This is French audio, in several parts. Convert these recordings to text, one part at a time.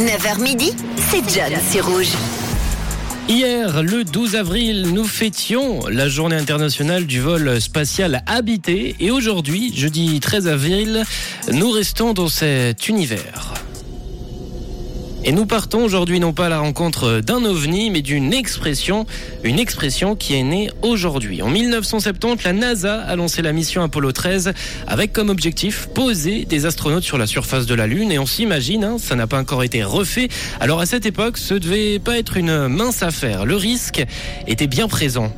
9h midi, c'est John sur Rouge. Hier, le 12 avril, nous fêtions la journée internationale du vol spatial habité et aujourd'hui, jeudi 13 avril, nous restons dans cet univers. Et nous partons aujourd'hui non pas à la rencontre d'un ovni, mais d'une expression, une expression qui est née aujourd'hui. En 1970, la NASA a lancé la mission Apollo 13 avec comme objectif poser des astronautes sur la surface de la Lune. Et on s'imagine, hein, ça n'a pas encore été refait. Alors à cette époque, ce devait pas être une mince affaire. Le risque était bien présent.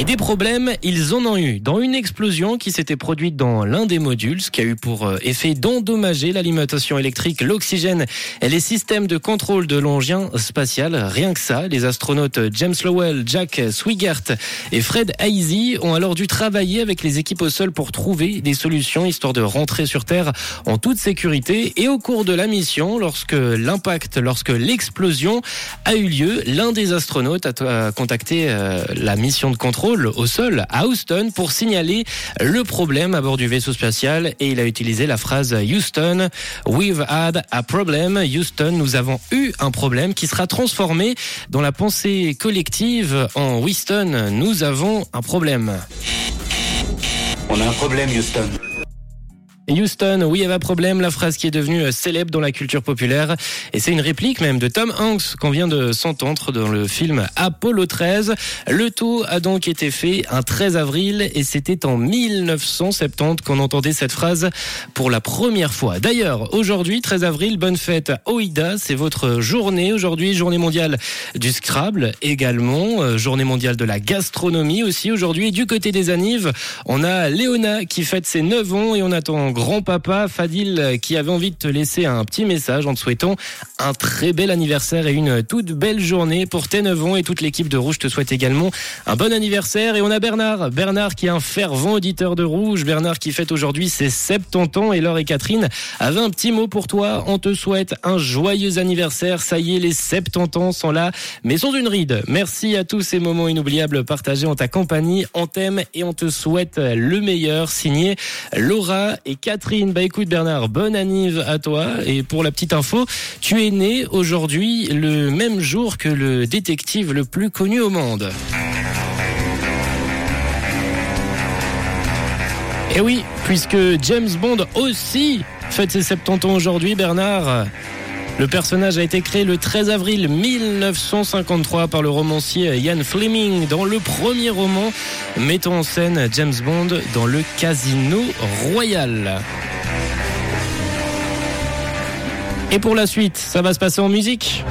Et des problèmes, ils en ont eu. Dans une explosion qui s'était produite dans l'un des modules, ce qui a eu pour euh, effet d'endommager l'alimentation électrique, l'oxygène et les systèmes de contrôle de l'engin spatial. Rien que ça, les astronautes James Lowell, Jack Swigert et Fred Hazy ont alors dû travailler avec les équipes au sol pour trouver des solutions histoire de rentrer sur Terre en toute sécurité. Et au cours de la mission, lorsque l'impact, lorsque l'explosion a eu lieu, l'un des astronautes a contacté euh, la mission de contrôle au sol à Houston pour signaler le problème à bord du vaisseau spatial et il a utilisé la phrase Houston, we've had a problem. Houston, nous avons eu un problème qui sera transformé dans la pensée collective en Houston, nous avons un problème. On a un problème, Houston. Houston, oui, il y avait problème, la phrase qui est devenue euh, célèbre dans la culture populaire. Et c'est une réplique même de Tom Hanks qu'on vient de s'entendre dans le film Apollo 13. Le tout a donc été fait un 13 avril et c'était en 1970 qu'on entendait cette phrase pour la première fois. D'ailleurs, aujourd'hui, 13 avril, bonne fête Oida, c'est votre journée. Aujourd'hui, journée mondiale du Scrabble également, euh, journée mondiale de la gastronomie aussi. Aujourd'hui, du côté des Anives, on a Léona qui fête ses 9 ans et on attend grand-papa Fadil qui avait envie de te laisser un petit message en te souhaitant un très bel anniversaire et une toute belle journée pour tes 9 ans et toute l'équipe de Rouge te souhaite également un bon anniversaire. Et on a Bernard, Bernard qui est un fervent auditeur de Rouge, Bernard qui fête aujourd'hui ses 70 ans. Et Laure et Catherine avaient un petit mot pour toi, on te souhaite un joyeux anniversaire, ça y est les 70 ans sont là mais sans une ride. Merci à tous ces moments inoubliables partagés en ta compagnie, on t'aime et on te souhaite le meilleur. Signé Laura et Catherine Catherine, bah écoute Bernard, bonne anniv à toi. Et pour la petite info, tu es né aujourd'hui le même jour que le détective le plus connu au monde. Et oui, puisque James Bond aussi fête ses 70 ans aujourd'hui, Bernard. Le personnage a été créé le 13 avril 1953 par le romancier Ian Fleming dans le premier roman mettant en scène James Bond dans le Casino Royal. Et pour la suite, ça va se passer en musique?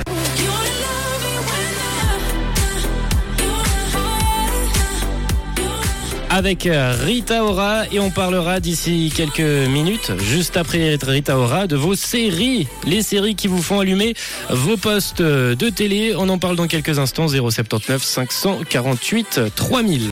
Avec Rita Ora et on parlera d'ici quelques minutes, juste après Rita Ora, de vos séries, les séries qui vous font allumer vos postes de télé. On en parle dans quelques instants, 079 548 3000.